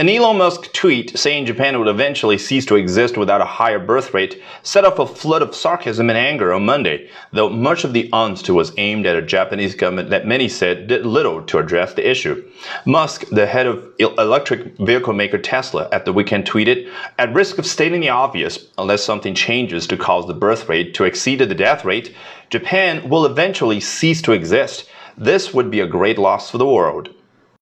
An Elon Musk tweet saying Japan would eventually cease to exist without a higher birth rate set off a flood of sarcasm and anger on Monday, though much of the onslaught was aimed at a Japanese government that many said did little to address the issue. Musk, the head of electric vehicle maker Tesla, at the weekend tweeted, At risk of stating the obvious, unless something changes to cause the birth rate to exceed the death rate, Japan will eventually cease to exist. This would be a great loss for the world.